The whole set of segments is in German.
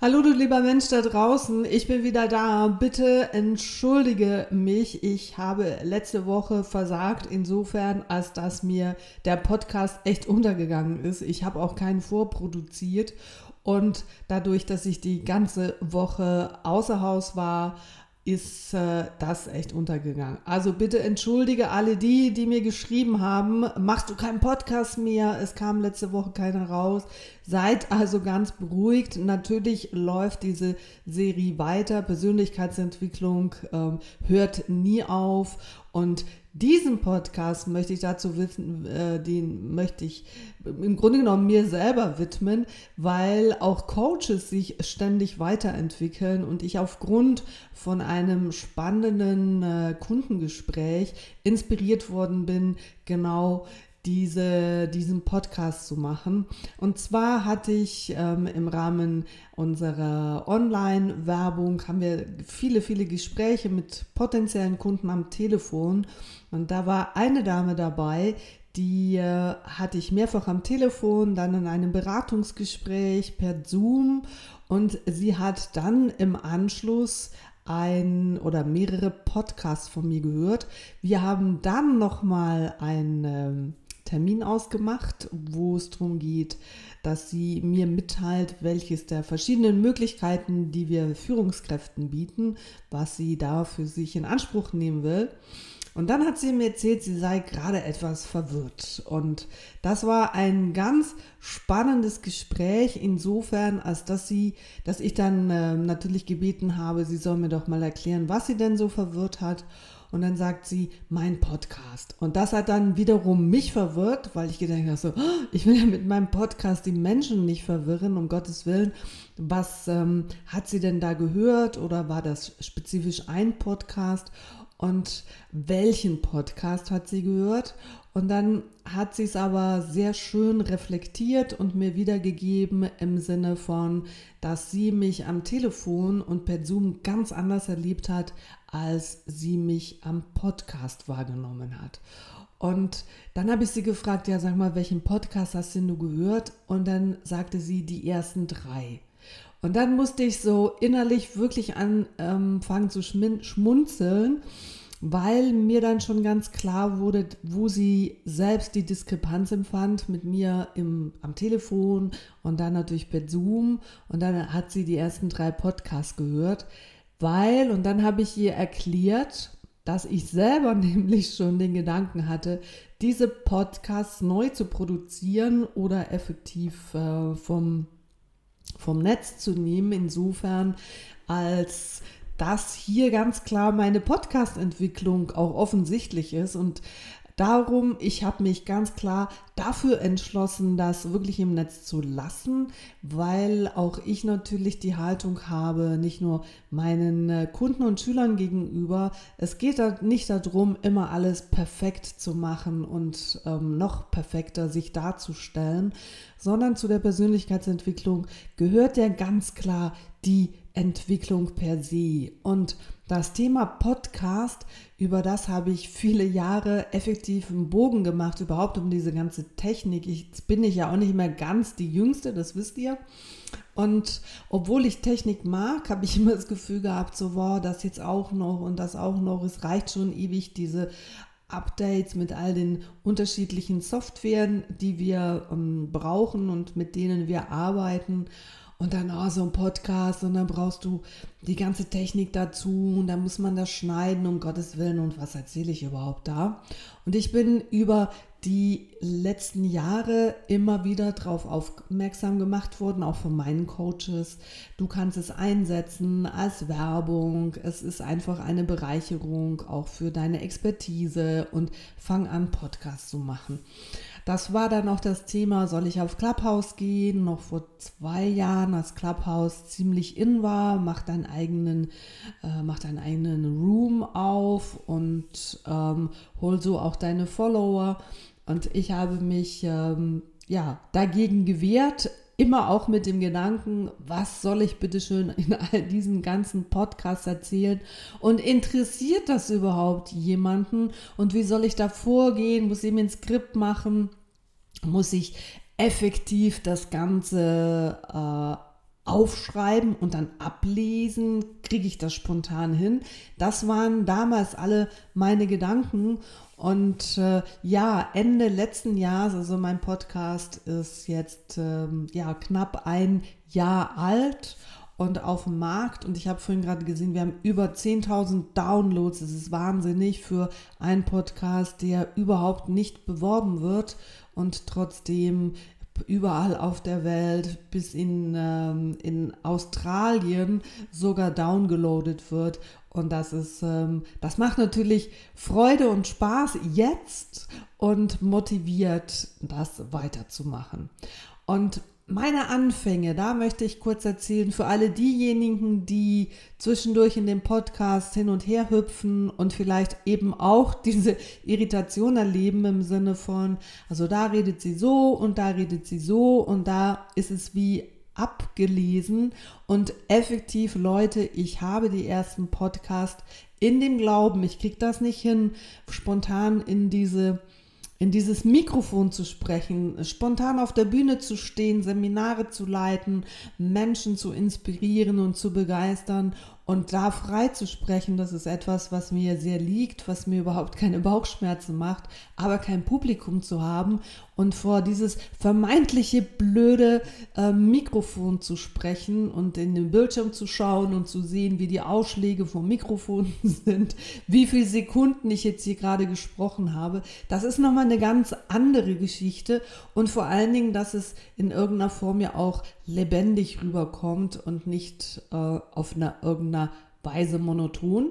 Hallo du lieber Mensch da draußen, ich bin wieder da. Bitte entschuldige mich. Ich habe letzte Woche versagt, insofern, als dass mir der Podcast echt untergegangen ist. Ich habe auch keinen vorproduziert und dadurch, dass ich die ganze Woche außer Haus war, ist äh, das echt untergegangen. Also bitte entschuldige alle die, die mir geschrieben haben, machst du keinen Podcast mehr, es kam letzte Woche keiner raus. Seid also ganz beruhigt. Natürlich läuft diese Serie weiter. Persönlichkeitsentwicklung ähm, hört nie auf und diesen Podcast möchte ich dazu wissen, äh, den möchte ich im Grunde genommen mir selber widmen, weil auch Coaches sich ständig weiterentwickeln und ich aufgrund von einem spannenden äh, Kundengespräch inspiriert worden bin, genau diese, diesen Podcast zu machen. Und zwar hatte ich ähm, im Rahmen unserer Online-Werbung, haben wir viele, viele Gespräche mit potenziellen Kunden am Telefon. Und da war eine Dame dabei, die äh, hatte ich mehrfach am Telefon, dann in einem Beratungsgespräch per Zoom und sie hat dann im Anschluss ein oder mehrere Podcasts von mir gehört. Wir haben dann noch mal ein ähm, Termin ausgemacht, wo es darum geht, dass sie mir mitteilt, welches der verschiedenen Möglichkeiten, die wir Führungskräften bieten, was sie da für sich in Anspruch nehmen will. Und dann hat sie mir erzählt, sie sei gerade etwas verwirrt. Und das war ein ganz spannendes Gespräch insofern, als dass sie, dass ich dann äh, natürlich gebeten habe, sie soll mir doch mal erklären, was sie denn so verwirrt hat. Und dann sagt sie, mein Podcast. Und das hat dann wiederum mich verwirrt, weil ich gedacht habe, so, oh, ich will ja mit meinem Podcast die Menschen nicht verwirren, um Gottes Willen. Was ähm, hat sie denn da gehört oder war das spezifisch ein Podcast? Und welchen Podcast hat sie gehört? Und dann hat sie es aber sehr schön reflektiert und mir wiedergegeben im Sinne von, dass sie mich am Telefon und per Zoom ganz anders erlebt hat, als sie mich am Podcast wahrgenommen hat. Und dann habe ich sie gefragt, ja, sag mal, welchen Podcast hast denn du gehört? Und dann sagte sie die ersten drei. Und dann musste ich so innerlich wirklich anfangen ähm, zu schmunzeln weil mir dann schon ganz klar wurde, wo sie selbst die Diskrepanz empfand mit mir im, am Telefon und dann natürlich per Zoom und dann hat sie die ersten drei Podcasts gehört, weil, und dann habe ich ihr erklärt, dass ich selber nämlich schon den Gedanken hatte, diese Podcasts neu zu produzieren oder effektiv äh, vom, vom Netz zu nehmen, insofern als dass hier ganz klar meine Podcast-Entwicklung auch offensichtlich ist. Und darum, ich habe mich ganz klar dafür entschlossen, das wirklich im Netz zu lassen, weil auch ich natürlich die Haltung habe, nicht nur meinen äh, Kunden und Schülern gegenüber, es geht da nicht darum, immer alles perfekt zu machen und ähm, noch perfekter sich darzustellen, sondern zu der Persönlichkeitsentwicklung gehört ja ganz klar die Entwicklung per se. Und das Thema Podcast, über das habe ich viele Jahre effektiv einen Bogen gemacht, überhaupt um diese ganze Technik. Jetzt bin ich ja auch nicht mehr ganz die Jüngste, das wisst ihr. Und obwohl ich Technik mag, habe ich immer das Gefühl gehabt, so, wow, das jetzt auch noch und das auch noch. Es reicht schon ewig, diese Updates mit all den unterschiedlichen Softwaren, die wir ähm, brauchen und mit denen wir arbeiten und dann oh, so ein Podcast und dann brauchst du die ganze Technik dazu und dann muss man das schneiden, um Gottes Willen und was erzähle ich überhaupt da? Und ich bin über die letzten Jahre immer wieder darauf aufmerksam gemacht worden, auch von meinen Coaches. Du kannst es einsetzen als Werbung. Es ist einfach eine Bereicherung auch für deine Expertise und fang an, Podcasts zu machen. Das war dann auch das Thema, soll ich auf Clubhouse gehen? Noch vor zwei Jahren, als Clubhouse ziemlich in war, mach deinen eigenen, äh, mach deinen eigenen Room auf und ähm, hol so auch deine Follower. Und ich habe mich ähm, ja dagegen gewehrt, immer auch mit dem Gedanken, was soll ich bitte schön in all diesen ganzen Podcasts erzählen? Und interessiert das überhaupt jemanden? Und wie soll ich da vorgehen, muss ich mir ein Skript machen, muss ich effektiv das Ganze äh, aufschreiben und dann ablesen, kriege ich das spontan hin. Das waren damals alle meine Gedanken. Und äh, ja, Ende letzten Jahres, also mein Podcast ist jetzt ähm, ja knapp ein Jahr alt und auf dem Markt. Und ich habe vorhin gerade gesehen, wir haben über 10.000 Downloads. Das ist wahnsinnig für einen Podcast, der überhaupt nicht beworben wird und trotzdem überall auf der Welt, bis in, ähm, in Australien sogar downgeloadet wird. Und das ist, ähm, das macht natürlich Freude und Spaß jetzt und motiviert, das weiterzumachen. Und meine Anfänge, da möchte ich kurz erzählen für alle diejenigen, die zwischendurch in dem Podcast hin und her hüpfen und vielleicht eben auch diese Irritation erleben im Sinne von, also da redet sie so und da redet sie so und da ist es wie abgelesen. Und effektiv Leute, ich habe die ersten Podcast in dem Glauben, ich kriege das nicht hin, spontan in diese in dieses Mikrofon zu sprechen, spontan auf der Bühne zu stehen, Seminare zu leiten, Menschen zu inspirieren und zu begeistern und da frei zu sprechen, das ist etwas, was mir sehr liegt, was mir überhaupt keine Bauchschmerzen macht, aber kein Publikum zu haben und vor dieses vermeintliche blöde äh, Mikrofon zu sprechen und in den Bildschirm zu schauen und zu sehen, wie die Ausschläge vom Mikrofon sind, wie viele Sekunden ich jetzt hier gerade gesprochen habe. Das ist nochmal eine ganz andere Geschichte und vor allen Dingen, dass es in irgendeiner Form ja auch lebendig rüberkommt und nicht äh, auf einer irgendeiner Weise monoton.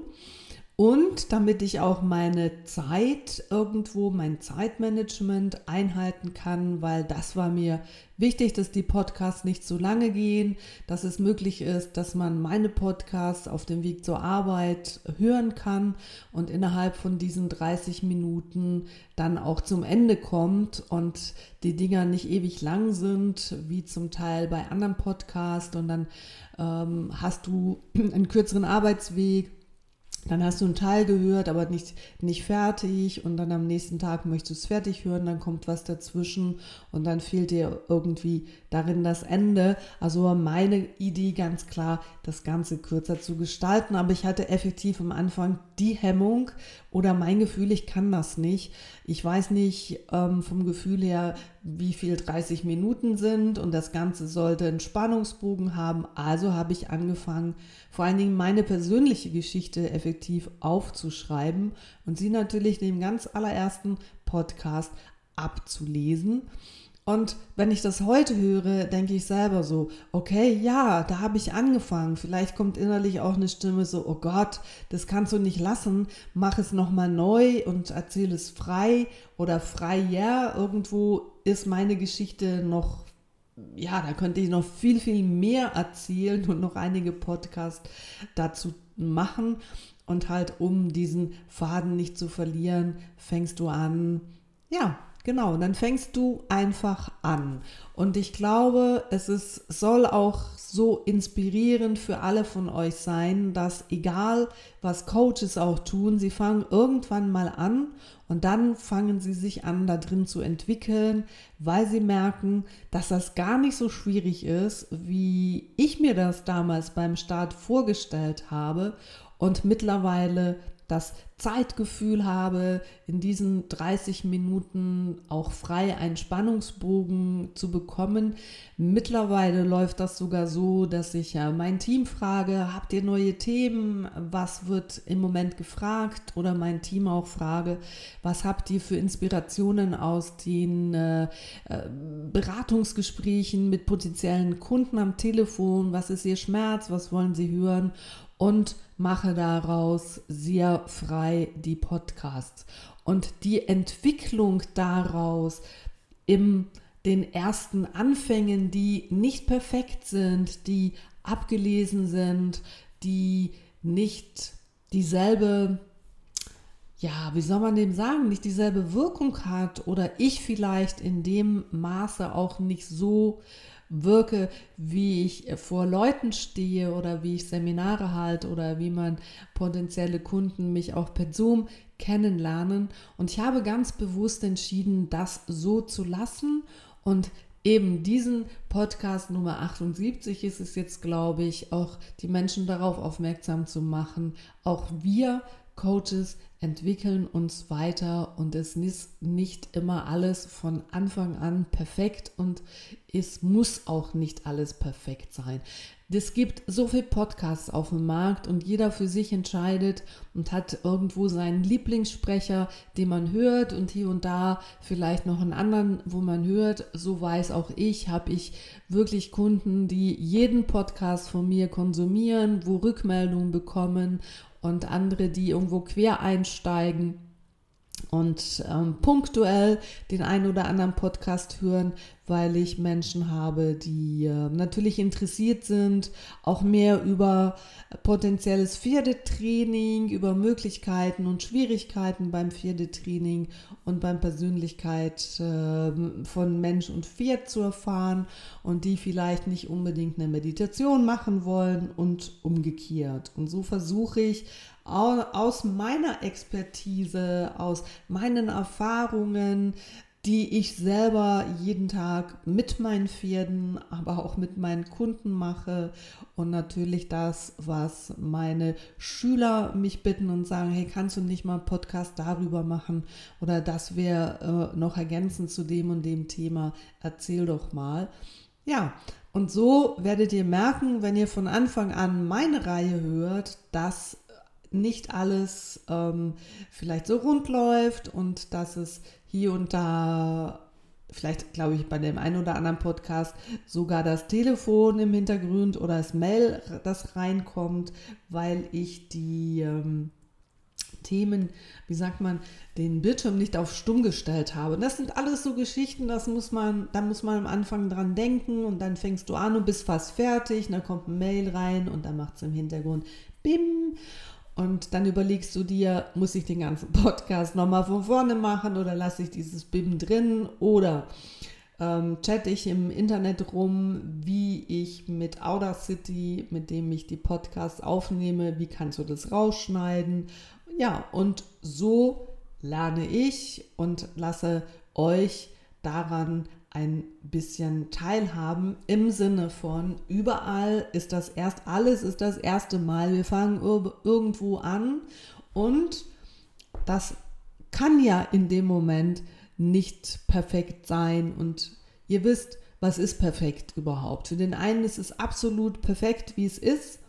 Und damit ich auch meine Zeit irgendwo, mein Zeitmanagement einhalten kann, weil das war mir wichtig, dass die Podcasts nicht so lange gehen, dass es möglich ist, dass man meine Podcasts auf dem Weg zur Arbeit hören kann und innerhalb von diesen 30 Minuten dann auch zum Ende kommt und die Dinger nicht ewig lang sind, wie zum Teil bei anderen Podcasts. Und dann ähm, hast du einen kürzeren Arbeitsweg dann hast du einen Teil gehört, aber nicht, nicht fertig und dann am nächsten Tag möchtest du es fertig hören, dann kommt was dazwischen und dann fehlt dir irgendwie darin das Ende. Also war meine Idee ganz klar, das Ganze kürzer zu gestalten, aber ich hatte effektiv am Anfang die Hemmung oder mein Gefühl, ich kann das nicht. Ich weiß nicht ähm, vom Gefühl her, wie viel 30 Minuten sind und das Ganze sollte einen Spannungsbogen haben. Also habe ich angefangen, vor allen Dingen meine persönliche Geschichte effektiv aufzuschreiben und sie natürlich dem ganz allerersten Podcast abzulesen. Und wenn ich das heute höre, denke ich selber so, okay, ja, da habe ich angefangen. Vielleicht kommt innerlich auch eine Stimme so, oh Gott, das kannst du nicht lassen, mach es nochmal neu und erzähle es frei oder frei, ja, irgendwo ist meine Geschichte noch, ja, da könnte ich noch viel, viel mehr erzählen und noch einige Podcasts dazu machen. Und halt, um diesen Faden nicht zu verlieren, fängst du an, ja, Genau, und dann fängst du einfach an. Und ich glaube, es ist, soll auch so inspirierend für alle von euch sein, dass egal was Coaches auch tun, sie fangen irgendwann mal an und dann fangen sie sich an, da drin zu entwickeln, weil sie merken, dass das gar nicht so schwierig ist, wie ich mir das damals beim Start vorgestellt habe. Und mittlerweile das Zeitgefühl habe, in diesen 30 Minuten auch frei einen Spannungsbogen zu bekommen. Mittlerweile läuft das sogar so, dass ich ja mein Team frage, habt ihr neue Themen? Was wird im Moment gefragt? Oder mein Team auch frage, was habt ihr für Inspirationen aus den äh, äh Beratungsgesprächen mit potenziellen Kunden am Telefon? Was ist ihr Schmerz? Was wollen sie hören? und mache daraus sehr frei die Podcasts. Und die Entwicklung daraus im den ersten Anfängen, die nicht perfekt sind, die abgelesen sind, die nicht dieselbe, ja, wie soll man dem sagen, nicht dieselbe Wirkung hat oder ich vielleicht in dem Maße auch nicht so wirke, wie ich vor Leuten stehe oder wie ich Seminare halte oder wie man potenzielle Kunden mich auch per Zoom kennenlernen. Und ich habe ganz bewusst entschieden, das so zu lassen und eben diesen Podcast Nummer 78 ist es jetzt, glaube ich, auch die Menschen darauf aufmerksam zu machen. Auch wir Coaches entwickeln uns weiter und es ist nicht immer alles von Anfang an perfekt und es muss auch nicht alles perfekt sein. Es gibt so viele Podcasts auf dem Markt und jeder für sich entscheidet und hat irgendwo seinen Lieblingssprecher, den man hört und hier und da vielleicht noch einen anderen, wo man hört. So weiß auch ich, habe ich wirklich Kunden, die jeden Podcast von mir konsumieren, wo Rückmeldungen bekommen und andere, die irgendwo quer einsteigen und ähm, punktuell den einen oder anderen Podcast hören, weil ich Menschen habe, die äh, natürlich interessiert sind, auch mehr über potenzielles Pferdetraining, über Möglichkeiten und Schwierigkeiten beim Pferdetraining und beim Persönlichkeit äh, von Mensch und Pferd zu erfahren und die vielleicht nicht unbedingt eine Meditation machen wollen und umgekehrt. Und so versuche ich aus meiner Expertise, aus meinen Erfahrungen, die ich selber jeden Tag mit meinen Pferden, aber auch mit meinen Kunden mache und natürlich das, was meine Schüler mich bitten und sagen, hey, kannst du nicht mal einen Podcast darüber machen oder das wäre äh, noch ergänzend zu dem und dem Thema, erzähl doch mal. Ja, und so werdet ihr merken, wenn ihr von Anfang an meine Reihe hört, dass nicht alles ähm, vielleicht so rund läuft und dass es hier und da, vielleicht glaube ich bei dem einen oder anderen Podcast, sogar das Telefon im Hintergrund oder das Mail, das reinkommt, weil ich die ähm, Themen, wie sagt man, den Bildschirm nicht auf stumm gestellt habe. Und das sind alles so Geschichten, das muss man, da muss man am Anfang dran denken und dann fängst du an und bist fast fertig, und dann kommt ein Mail rein und dann macht es im Hintergrund BIM und dann überlegst du dir, muss ich den ganzen Podcast nochmal von vorne machen oder lasse ich dieses BIM drin oder ähm, chatte ich im Internet rum, wie ich mit Audacity, mit dem ich die Podcasts aufnehme, wie kannst du das rausschneiden. Ja, und so lerne ich und lasse euch daran ein bisschen teilhaben im Sinne von überall ist das erst alles ist das erste Mal. Wir fangen irgendwo an und das kann ja in dem Moment nicht perfekt sein und ihr wisst, was ist perfekt überhaupt. Für den einen ist es absolut perfekt, wie es ist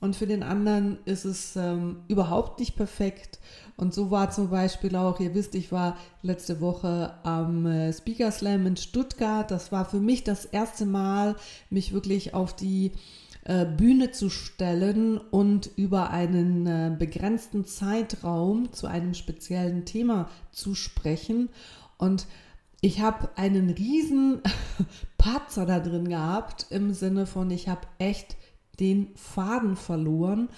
und für den anderen ist es ähm, überhaupt nicht perfekt. Und so war zum Beispiel auch, ihr wisst, ich war letzte Woche am äh, Speaker Slam in Stuttgart. Das war für mich das erste Mal, mich wirklich auf die äh, Bühne zu stellen und über einen äh, begrenzten Zeitraum zu einem speziellen Thema zu sprechen. Und ich habe einen riesen Patzer da drin gehabt im Sinne von, ich habe echt den Faden verloren.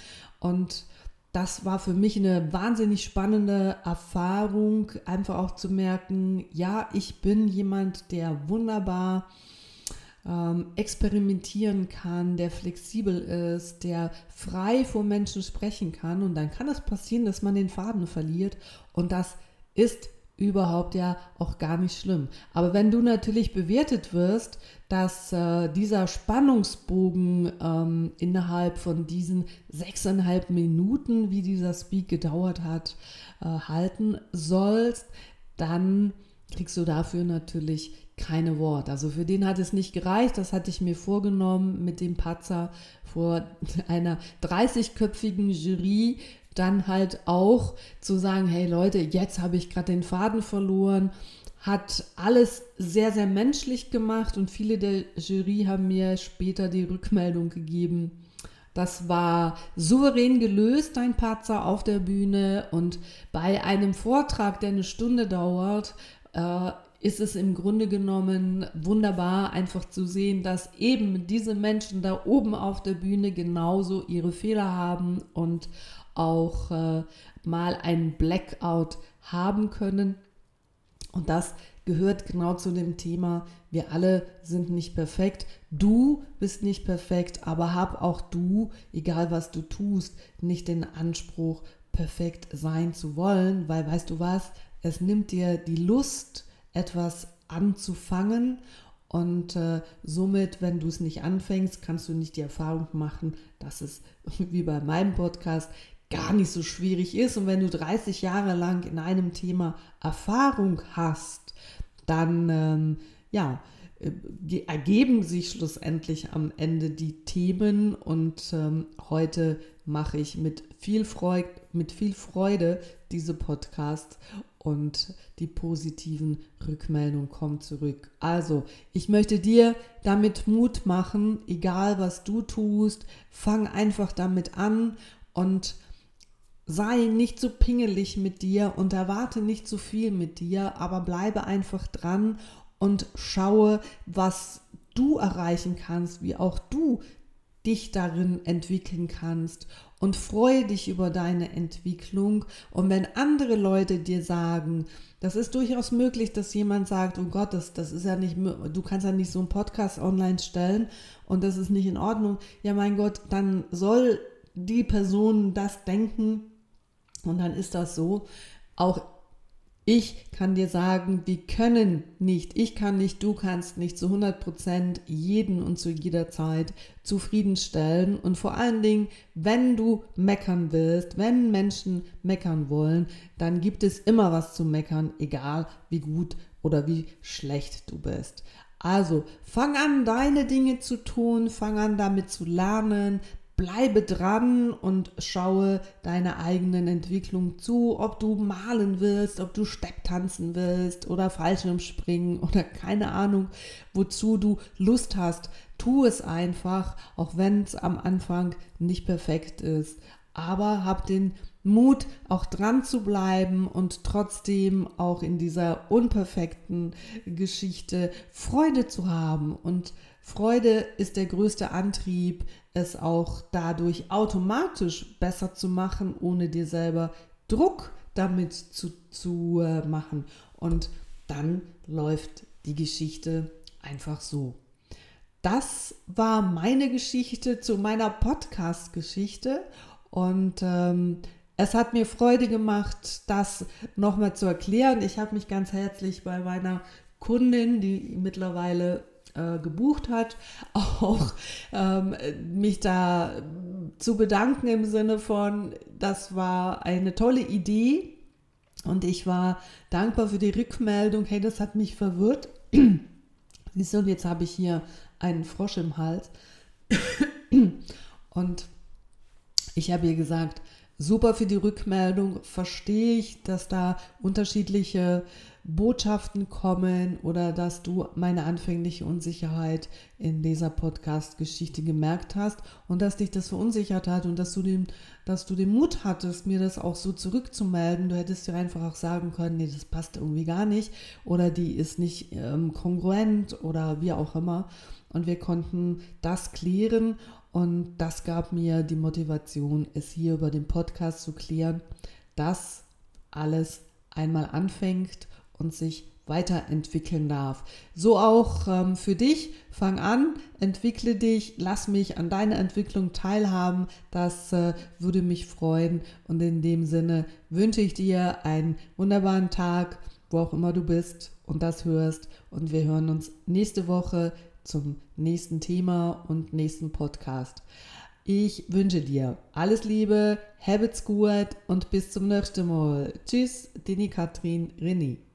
Und das war für mich eine wahnsinnig spannende Erfahrung, einfach auch zu merken, ja, ich bin jemand, der wunderbar ähm, experimentieren kann, der flexibel ist, der frei vor Menschen sprechen kann. Und dann kann es passieren, dass man den Faden verliert. Und das ist überhaupt ja auch gar nicht schlimm. Aber wenn du natürlich bewertet wirst, dass äh, dieser Spannungsbogen ähm, innerhalb von diesen sechseinhalb Minuten, wie dieser Speak gedauert hat, äh, halten sollst, dann kriegst du dafür natürlich keine Wort. Also für den hat es nicht gereicht. Das hatte ich mir vorgenommen mit dem Patzer vor einer 30-köpfigen Jury dann halt auch zu sagen, hey Leute, jetzt habe ich gerade den Faden verloren, hat alles sehr, sehr menschlich gemacht und viele der Jury haben mir später die Rückmeldung gegeben. Das war souverän gelöst, dein Patzer auf der Bühne und bei einem Vortrag, der eine Stunde dauert, äh, ist es im Grunde genommen wunderbar, einfach zu sehen, dass eben diese Menschen da oben auf der Bühne genauso ihre Fehler haben und auch äh, mal einen Blackout haben können. Und das gehört genau zu dem Thema, wir alle sind nicht perfekt. Du bist nicht perfekt, aber hab auch du, egal was du tust, nicht den Anspruch, perfekt sein zu wollen, weil weißt du was, es nimmt dir die Lust, etwas anzufangen und äh, somit, wenn du es nicht anfängst, kannst du nicht die Erfahrung machen, dass es wie bei meinem Podcast gar nicht so schwierig ist. Und wenn du 30 Jahre lang in einem Thema Erfahrung hast, dann ähm, ja, äh, ergeben sich schlussendlich am Ende die Themen und ähm, heute mache ich mit viel, Freude, mit viel Freude diese Podcasts und die positiven Rückmeldungen kommen zurück. Also, ich möchte dir damit Mut machen, egal was du tust, fang einfach damit an und sei nicht so pingelig mit dir und erwarte nicht so viel mit dir, aber bleibe einfach dran und schaue, was du erreichen kannst, wie auch du dich darin entwickeln kannst und freue dich über deine Entwicklung. Und wenn andere Leute dir sagen, das ist durchaus möglich, dass jemand sagt, oh Gott, das, das ist ja nicht, du kannst ja nicht so einen Podcast online stellen und das ist nicht in Ordnung. Ja, mein Gott, dann soll die Person das denken und dann ist das so. Auch ich kann dir sagen, wir können nicht, ich kann nicht, du kannst nicht zu 100 Prozent jeden und zu jeder Zeit zufriedenstellen. Und vor allen Dingen, wenn du meckern willst, wenn Menschen meckern wollen, dann gibt es immer was zu meckern, egal wie gut oder wie schlecht du bist. Also fang an, deine Dinge zu tun, fang an, damit zu lernen, bleibe dran und schaue deiner eigenen Entwicklung zu, ob du malen willst, ob du Stepptanzen willst oder Fallschirmspringen oder keine Ahnung, wozu du Lust hast. Tu es einfach, auch wenn es am Anfang nicht perfekt ist. Aber hab den Mut, auch dran zu bleiben und trotzdem auch in dieser unperfekten Geschichte Freude zu haben. Und Freude ist der größte Antrieb, es auch dadurch automatisch besser zu machen, ohne dir selber Druck damit zu, zu äh, machen. Und dann läuft die Geschichte einfach so. Das war meine Geschichte zu meiner Podcast-Geschichte und ähm, es hat mir Freude gemacht, das nochmal zu erklären. Ich habe mich ganz herzlich bei meiner Kundin, die mittlerweile äh, gebucht hat, auch ähm, mich da zu bedanken im Sinne von, das war eine tolle Idee und ich war dankbar für die Rückmeldung, hey, das hat mich verwirrt. Siehst du, und jetzt habe ich hier einen Frosch im Hals. Und ich habe ihr gesagt, super für die Rückmeldung, verstehe ich, dass da unterschiedliche Botschaften kommen oder dass du meine anfängliche Unsicherheit in dieser Podcast-Geschichte gemerkt hast und dass dich das verunsichert hat und dass du, den, dass du den Mut hattest, mir das auch so zurückzumelden. Du hättest ja einfach auch sagen können, nee, das passt irgendwie gar nicht oder die ist nicht ähm, kongruent oder wie auch immer. Und wir konnten das klären und das gab mir die Motivation, es hier über den Podcast zu klären, dass alles einmal anfängt und sich weiterentwickeln darf. So auch ähm, für dich. Fang an, entwickle dich, lass mich an deiner Entwicklung teilhaben. Das äh, würde mich freuen. Und in dem Sinne wünsche ich dir einen wunderbaren Tag, wo auch immer du bist und das hörst. Und wir hören uns nächste Woche zum nächsten Thema und nächsten Podcast. Ich wünsche dir alles Liebe, habt's gut und bis zum nächsten Mal. Tschüss, Dini Katrin René.